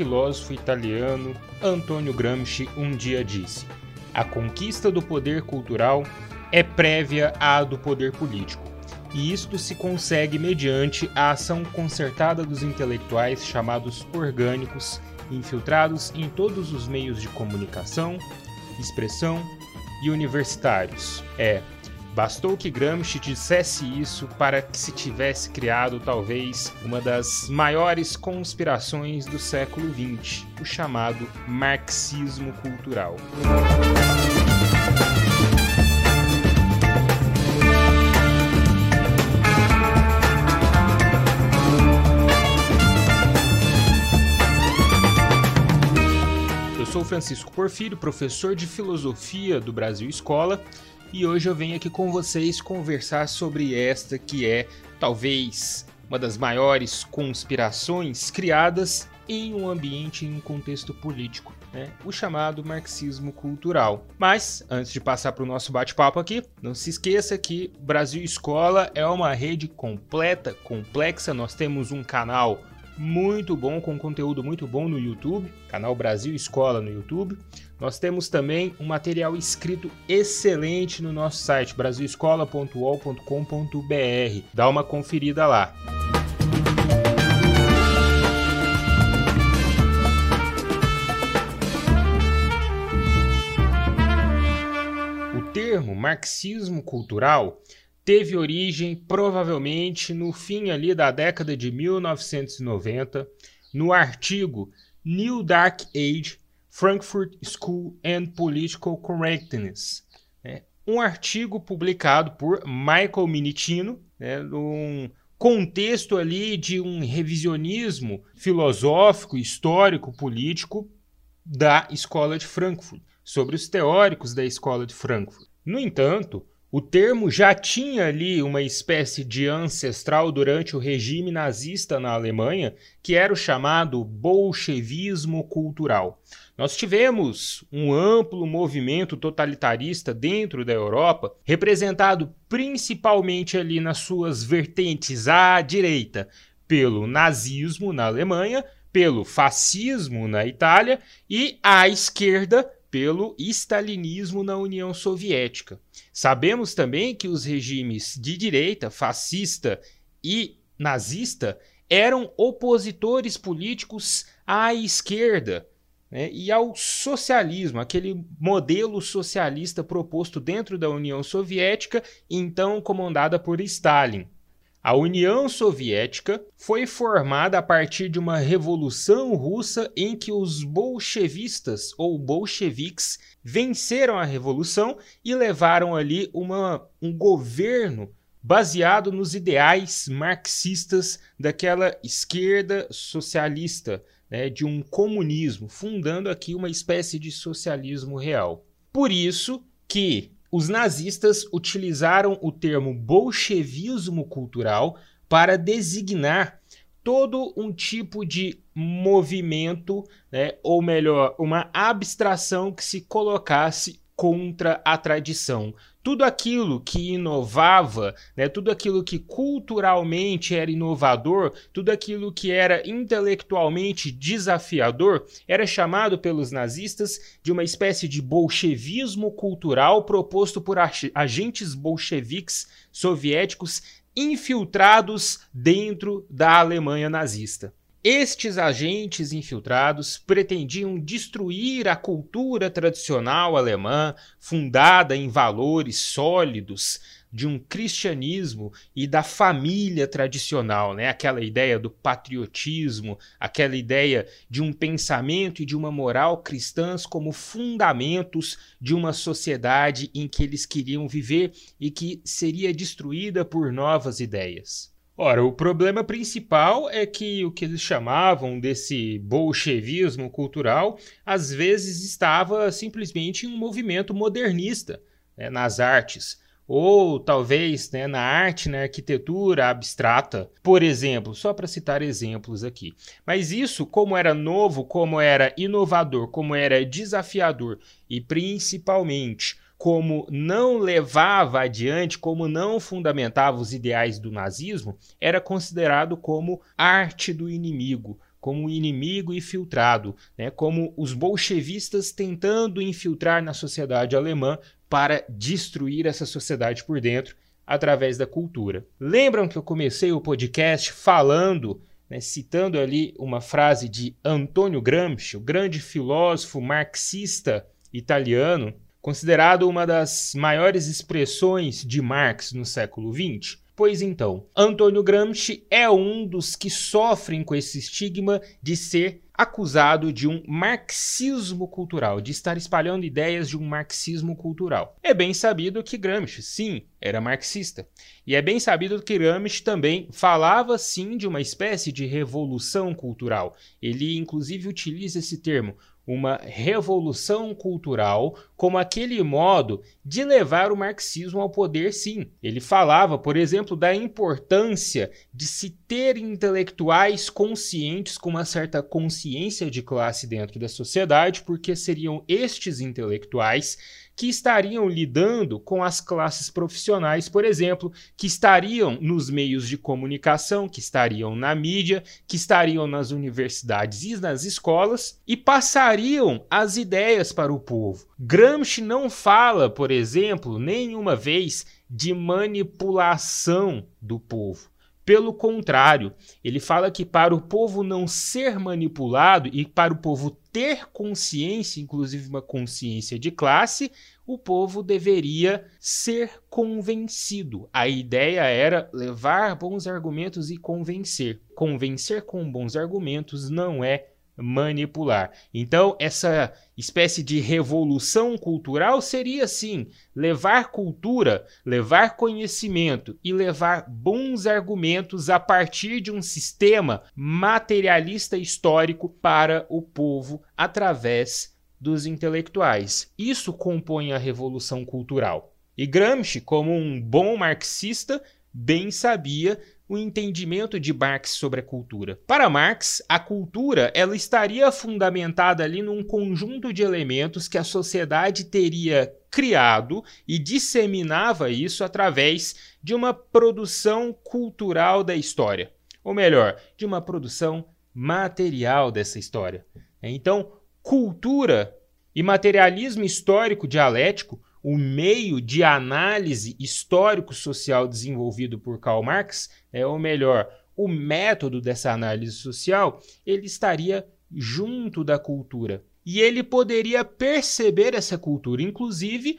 filósofo italiano Antonio Gramsci um dia disse: A conquista do poder cultural é prévia à do poder político, e isto se consegue mediante a ação concertada dos intelectuais chamados orgânicos, infiltrados em todos os meios de comunicação, expressão e universitários. É, Bastou que Gramsci dissesse isso para que se tivesse criado talvez uma das maiores conspirações do século XX, o chamado marxismo cultural. Eu sou Francisco Porfírio, professor de filosofia do Brasil Escola, e hoje eu venho aqui com vocês conversar sobre esta que é talvez uma das maiores conspirações criadas em um ambiente, em um contexto político, né? o chamado marxismo cultural. Mas, antes de passar para o nosso bate-papo aqui, não se esqueça que Brasil Escola é uma rede completa, complexa. Nós temos um canal muito bom, com conteúdo muito bom no YouTube, canal Brasil Escola no YouTube. Nós temos também um material escrito excelente no nosso site brasilescola.ol.com.br. Dá uma conferida lá. O termo marxismo cultural teve origem provavelmente no fim ali da década de 1990, no artigo New Dark Age Frankfurt School and Political Correctness. Né? Um artigo publicado por Michael Minitino, né, num contexto ali de um revisionismo filosófico, histórico, político da Escola de Frankfurt, sobre os teóricos da Escola de Frankfurt. No entanto, o termo já tinha ali uma espécie de ancestral durante o regime nazista na Alemanha, que era o chamado bolchevismo cultural. Nós tivemos um amplo movimento totalitarista dentro da Europa, representado principalmente ali nas suas vertentes à direita, pelo nazismo na Alemanha, pelo fascismo na Itália e à esquerda pelo stalinismo na União Soviética. Sabemos também que os regimes de direita, fascista e nazista, eram opositores políticos à esquerda né, e ao socialismo, aquele modelo socialista proposto dentro da União Soviética, então comandada por Stalin. A União Soviética foi formada a partir de uma revolução russa em que os bolchevistas ou bolcheviques venceram a revolução e levaram ali uma, um governo baseado nos ideais marxistas daquela esquerda socialista, né, de um comunismo, fundando aqui uma espécie de socialismo real. Por isso que os nazistas utilizaram o termo bolchevismo cultural para designar todo um tipo de movimento, né, ou melhor, uma abstração que se colocasse contra a tradição. Tudo aquilo que inovava, né, tudo aquilo que culturalmente era inovador, tudo aquilo que era intelectualmente desafiador, era chamado pelos nazistas de uma espécie de bolchevismo cultural proposto por agentes bolcheviques soviéticos infiltrados dentro da Alemanha nazista. Estes agentes infiltrados pretendiam destruir a cultura tradicional alemã, fundada em valores sólidos de um cristianismo e da família tradicional, né? Aquela ideia do patriotismo, aquela ideia de um pensamento e de uma moral cristãs como fundamentos de uma sociedade em que eles queriam viver e que seria destruída por novas ideias. Ora, o problema principal é que o que eles chamavam desse bolchevismo cultural às vezes estava simplesmente em um movimento modernista né, nas artes, ou talvez né, na arte, na arquitetura abstrata, por exemplo, só para citar exemplos aqui. Mas isso, como era novo, como era inovador, como era desafiador e principalmente como não levava adiante, como não fundamentava os ideais do nazismo, era considerado como arte do inimigo, como inimigo infiltrado, né, como os bolchevistas tentando infiltrar na sociedade alemã para destruir essa sociedade por dentro através da cultura. Lembram que eu comecei o podcast falando, né, citando ali uma frase de Antonio Gramsci, o grande filósofo marxista italiano, considerado uma das maiores expressões de Marx no século XX? Pois então, Antônio Gramsci é um dos que sofrem com esse estigma de ser acusado de um marxismo cultural, de estar espalhando ideias de um marxismo cultural. É bem sabido que Gramsci, sim, era marxista. E é bem sabido que Gramsci também falava, sim, de uma espécie de revolução cultural. Ele, inclusive, utiliza esse termo, uma revolução cultural como aquele modo de levar o marxismo ao poder, sim. Ele falava, por exemplo, da importância de se ter intelectuais conscientes com uma certa consciência de classe dentro da sociedade, porque seriam estes intelectuais que estariam lidando com as classes profissionais, por exemplo, que estariam nos meios de comunicação, que estariam na mídia, que estariam nas universidades e nas escolas e passariam as ideias para o povo. Gramsci não fala, por exemplo, nenhuma vez de manipulação do povo. Pelo contrário, ele fala que para o povo não ser manipulado e para o povo ter consciência, inclusive uma consciência de classe, o povo deveria ser convencido. A ideia era levar bons argumentos e convencer. Convencer com bons argumentos não é manipular. Então, essa espécie de revolução cultural seria sim levar cultura, levar conhecimento e levar bons argumentos a partir de um sistema materialista histórico para o povo através dos intelectuais. Isso compõe a revolução cultural. E Gramsci, como um bom marxista, bem sabia o entendimento de Marx sobre a cultura. Para Marx, a cultura ela estaria fundamentada ali num conjunto de elementos que a sociedade teria criado e disseminava isso através de uma produção cultural da história, ou melhor, de uma produção material dessa história. Então, cultura e materialismo histórico dialético o meio de análise histórico-social desenvolvido por Karl Marx, é, ou melhor, o método dessa análise social, ele estaria junto da cultura. E ele poderia perceber essa cultura, inclusive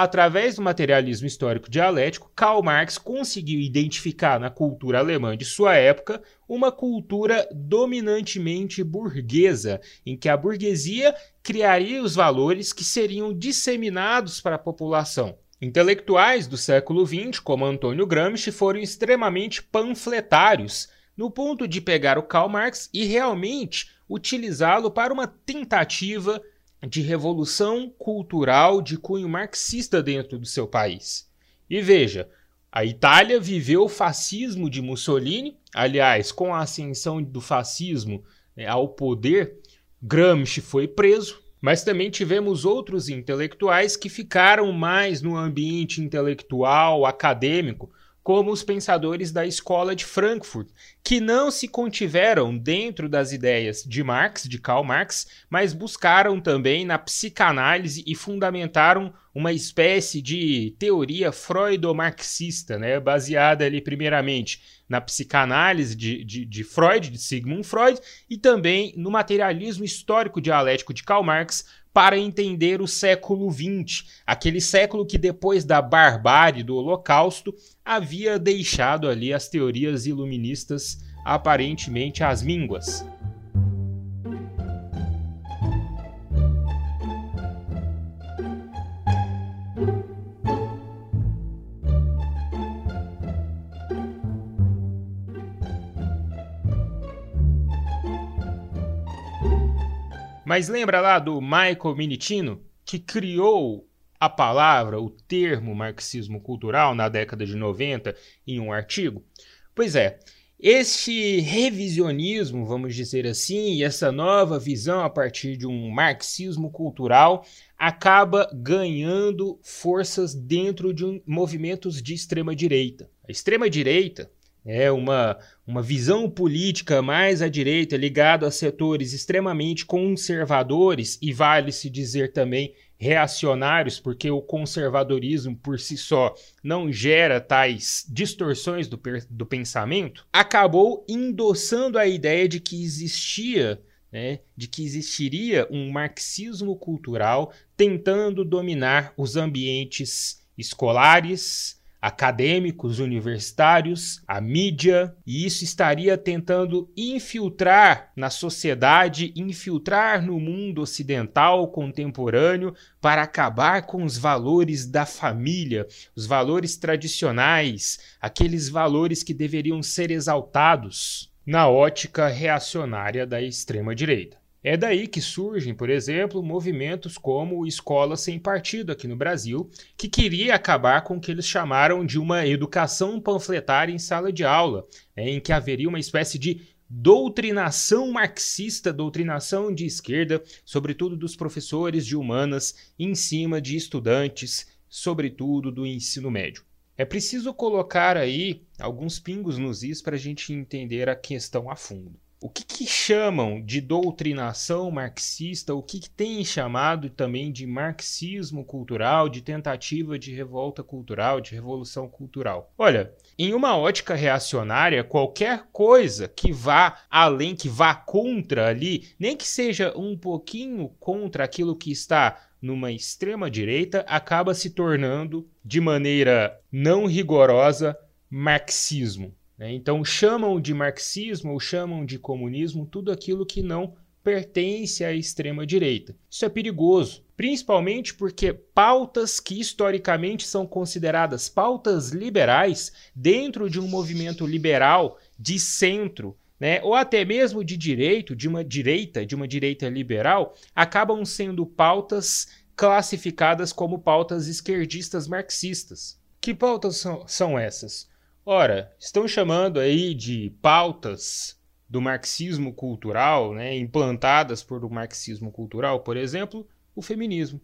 Através do materialismo histórico dialético, Karl Marx conseguiu identificar na cultura alemã de sua época uma cultura dominantemente burguesa, em que a burguesia criaria os valores que seriam disseminados para a população. Intelectuais do século XX, como Antônio Gramsci, foram extremamente panfletários, no ponto de pegar o Karl Marx e realmente utilizá-lo para uma tentativa de revolução cultural de cunho marxista dentro do seu país. E veja, a Itália viveu o fascismo de Mussolini, aliás, com a ascensão do fascismo né, ao poder, Gramsci foi preso, mas também tivemos outros intelectuais que ficaram mais no ambiente intelectual, acadêmico, como os pensadores da escola de Frankfurt, que não se contiveram dentro das ideias de Marx, de Karl Marx, mas buscaram também na psicanálise e fundamentaram uma espécie de teoria freudo-marxista, né, baseada ali primeiramente na psicanálise de, de, de Freud, de Sigmund Freud, e também no materialismo histórico dialético de Karl Marx, para entender o século XX, aquele século que depois da barbárie do Holocausto havia deixado ali as teorias iluministas aparentemente às mínguas. Mas lembra lá do Michael Minitino, que criou a palavra, o termo marxismo cultural na década de 90 em um artigo? Pois é, este revisionismo, vamos dizer assim, e essa nova visão a partir de um marxismo cultural acaba ganhando forças dentro de um, movimentos de extrema direita. A extrema direita é uma, uma visão política mais à direita, ligado a setores extremamente conservadores e vale-se dizer também reacionários, porque o conservadorismo por si só não gera tais distorções do, do pensamento, acabou endossando a ideia de que existia né, de que existiria um marxismo cultural tentando dominar os ambientes escolares, acadêmicos, universitários, a mídia, e isso estaria tentando infiltrar na sociedade, infiltrar no mundo ocidental contemporâneo para acabar com os valores da família, os valores tradicionais, aqueles valores que deveriam ser exaltados na ótica reacionária da extrema direita. É daí que surgem, por exemplo, movimentos como Escola Sem Partido aqui no Brasil, que queria acabar com o que eles chamaram de uma educação panfletária em sala de aula, né, em que haveria uma espécie de doutrinação marxista, doutrinação de esquerda, sobretudo dos professores de humanas, em cima de estudantes, sobretudo do ensino médio. É preciso colocar aí alguns pingos nos is para a gente entender a questão a fundo. O que, que, chamam de doutrinação marxista, o que, que tem chamado também de marxismo cultural, de tentativa de revolta cultural, de revolução cultural? Olha, em uma ótica reacionária, qualquer coisa que vá além, que vá contra ali, nem que seja um pouquinho contra aquilo que está numa extrema direita, acaba se tornando, de maneira não rigorosa, marxismo. Né? Então chamam de marxismo ou chamam de comunismo tudo aquilo que não pertence à extrema direita. Isso é perigoso, principalmente porque pautas que historicamente são consideradas pautas liberais dentro de um movimento liberal de centro, né, ou até mesmo de direito, de uma direita, de uma direita liberal, acabam sendo pautas classificadas como pautas esquerdistas marxistas. Que pautas são, são essas? Ora, estão chamando aí de pautas do marxismo cultural, né, implantadas por o marxismo cultural, por exemplo, o feminismo.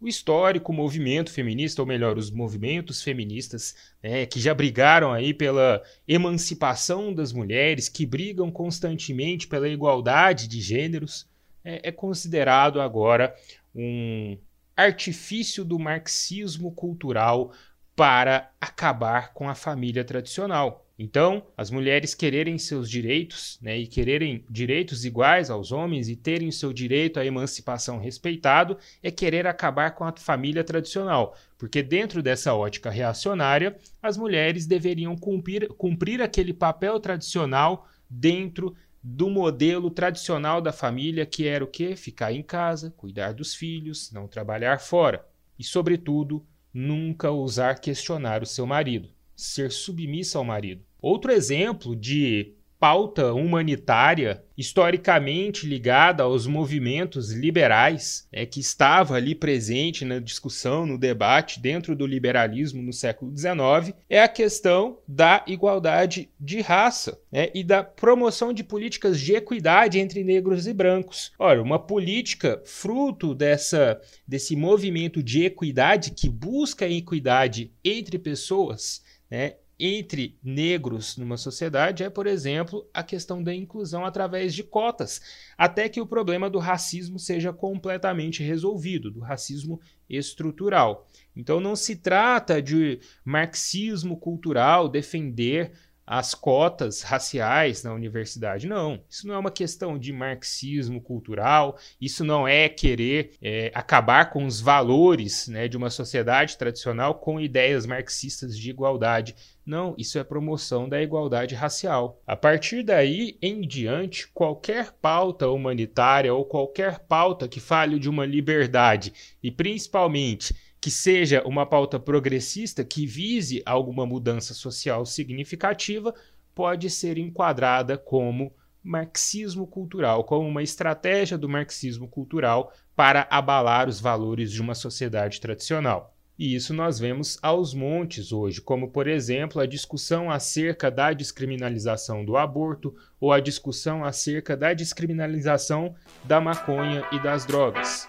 O histórico movimento feminista, ou melhor, os movimentos feministas, né, que já brigaram aí pela emancipação das mulheres, que brigam constantemente pela igualdade de gêneros, é, é considerado agora um artifício do marxismo cultural para acabar com a família tradicional. Então, as mulheres quererem seus direitos, né, e quererem direitos iguais aos homens e terem o seu direito à emancipação respeitado, é querer acabar com a família tradicional, porque dentro dessa ótica reacionária, as mulheres deveriam cumprir, cumprir aquele papel tradicional dentro do modelo tradicional da família, que era o quê? Ficar em casa, cuidar dos filhos, não trabalhar fora e, sobretudo, nunca ousar questionar o seu marido, ser submissa ao marido. Outro exemplo de pauta humanitária historicamente ligada aos movimentos liberais, é, que estava ali presente na discussão, no debate dentro do liberalismo no século XIX, é a questão da igualdade de raça né, e da promoção de políticas de equidade entre negros e brancos. Ora, uma política fruto dessa, desse movimento de equidade que busca a equidade entre pessoas, né, entre negros numa sociedade é, por exemplo, a questão da inclusão através de cotas, até que o problema do racismo seja completamente resolvido, do racismo estrutural. Então não se trata de marxismo cultural defender as cotas raciais na universidade. Não, isso não é uma questão de marxismo cultural, isso não é querer é, acabar com os valores né, de uma sociedade tradicional com ideias marxistas de igualdade. Não, isso é promoção da igualdade racial. A partir daí em diante, qualquer pauta humanitária ou qualquer pauta que fale de uma liberdade e principalmente que seja uma pauta progressista que vise alguma mudança social significativa, pode ser enquadrada como marxismo cultural, como uma estratégia do marxismo cultural para abalar os valores de uma sociedade tradicional. E isso nós vemos aos montes hoje, como por exemplo a discussão acerca da descriminalização do aborto ou a discussão acerca da descriminalização da maconha e das drogas.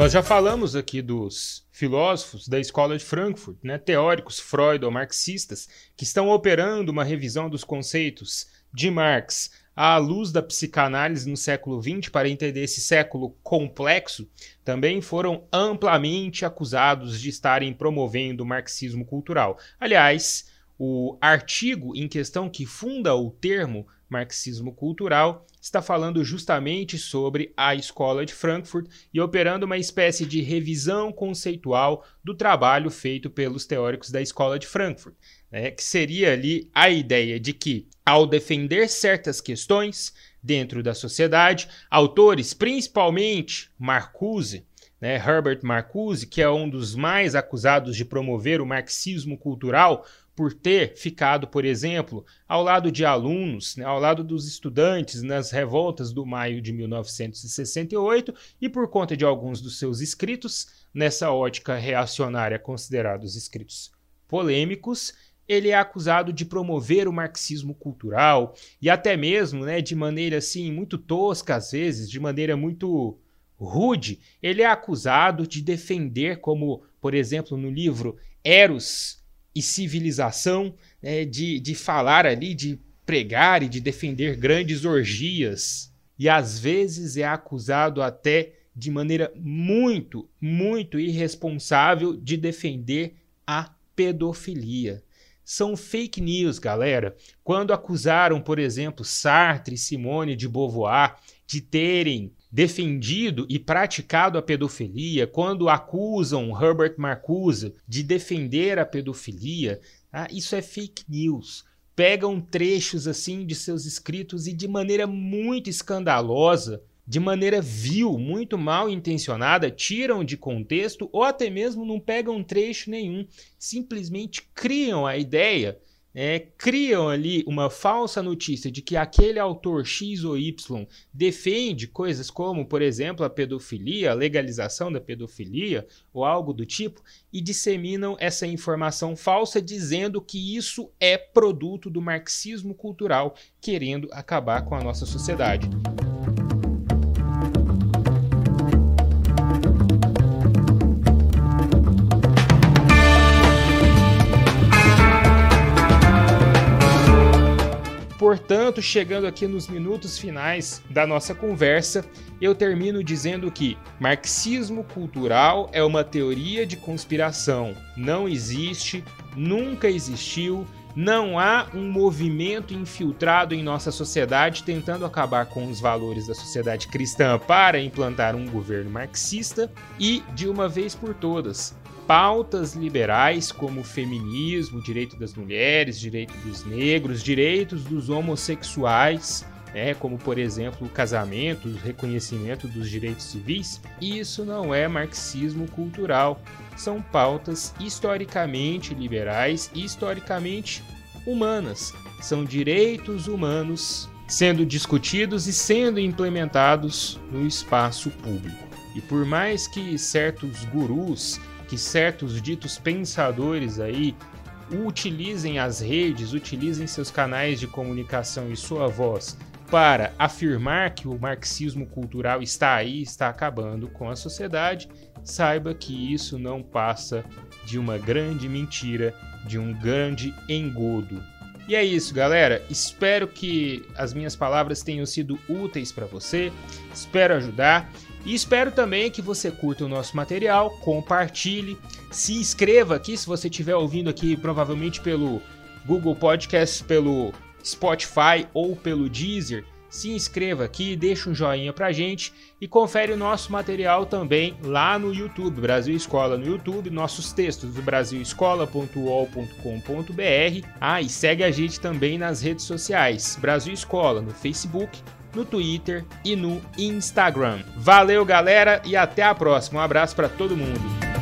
Nós já falamos aqui dos filósofos da escola de Frankfurt, né, teóricos freudo-marxistas, que estão operando uma revisão dos conceitos de Marx à luz da psicanálise no século XX para entender esse século complexo, também foram amplamente acusados de estarem promovendo o marxismo cultural. Aliás, o artigo em questão que funda o termo marxismo cultural está falando justamente sobre a escola de Frankfurt e operando uma espécie de revisão conceitual do trabalho feito pelos teóricos da escola de Frankfurt, né, que seria ali a ideia de que, ao defender certas questões dentro da sociedade, autores, principalmente Marcuse, né, Herbert Marcuse, que é um dos mais acusados de promover o marxismo cultural, por ter ficado, por exemplo, ao lado de alunos, né, ao lado dos estudantes nas revoltas do maio de 1968 e por conta de alguns dos seus escritos, nessa ótica reacionária considerados escritos polêmicos, ele é acusado de promover o marxismo cultural e até mesmo, né, de maneira assim muito tosca às vezes, de maneira muito rude, ele é acusado de defender como, por exemplo, no livro Eros e civilização, né, de, de falar ali, de pregar e de defender grandes orgias. E às vezes é acusado até de maneira muito, muito irresponsável de defender a pedofilia. São fake news, galera. Quando acusaram, por exemplo, Sartre e Simone de Beauvoir de terem defendido e praticado a pedofilia, quando acusam Herbert Marcuse de defender a pedofilia, ah, isso é fake news. Pegam trechos assim de seus escritos e de maneira muito escandalosa, de maneira vil, muito mal intencionada, tiram de contexto ou até mesmo não pegam trecho nenhum, simplesmente criam a ideia é, criam ali uma falsa notícia de que aquele autor X ou Y defende coisas como, por exemplo, a pedofilia, a legalização da pedofilia ou algo do tipo, e disseminam essa informação falsa dizendo que isso é produto do marxismo cultural querendo acabar com a nossa sociedade. Portanto, chegando aqui nos minutos finais da nossa conversa, eu termino dizendo que marxismo cultural é uma teoria de conspiração. Não existe, nunca existiu, não há um movimento infiltrado em nossa sociedade tentando acabar com os valores da sociedade cristã para implantar um governo marxista e, de uma vez por todas, pautas liberais como feminismo, direito das mulheres, direito dos negros, direitos dos homossexuais, né, como por exemplo o casamento, o reconhecimento dos direitos civis, isso não é marxismo cultural. São pautas historicamente liberais e historicamente humanas. São direitos humanos sendo discutidos e sendo implementados no espaço público. E por mais que certos gurus que certos ditos pensadores aí utilizem as redes, utilizem seus canais de comunicação e sua voz para afirmar que o marxismo cultural está aí, está acabando com a sociedade, saiba que isso não passa de uma grande mentira, de um grande engodo. E é isso, galera. Espero que as minhas palavras tenham sido úteis para você. Espero ajudar. E espero também que você curta o nosso material, compartilhe, se inscreva aqui se você estiver ouvindo aqui provavelmente pelo Google Podcast, pelo Spotify ou pelo Deezer. Se inscreva aqui, deixa um joinha pra gente e confere o nosso material também lá no YouTube, Brasil Escola no YouTube, nossos textos do brasilescola.ol.com.br. Ah, e segue a gente também nas redes sociais, Brasil Escola no Facebook, no Twitter e no Instagram. Valeu, galera, e até a próxima. Um abraço para todo mundo.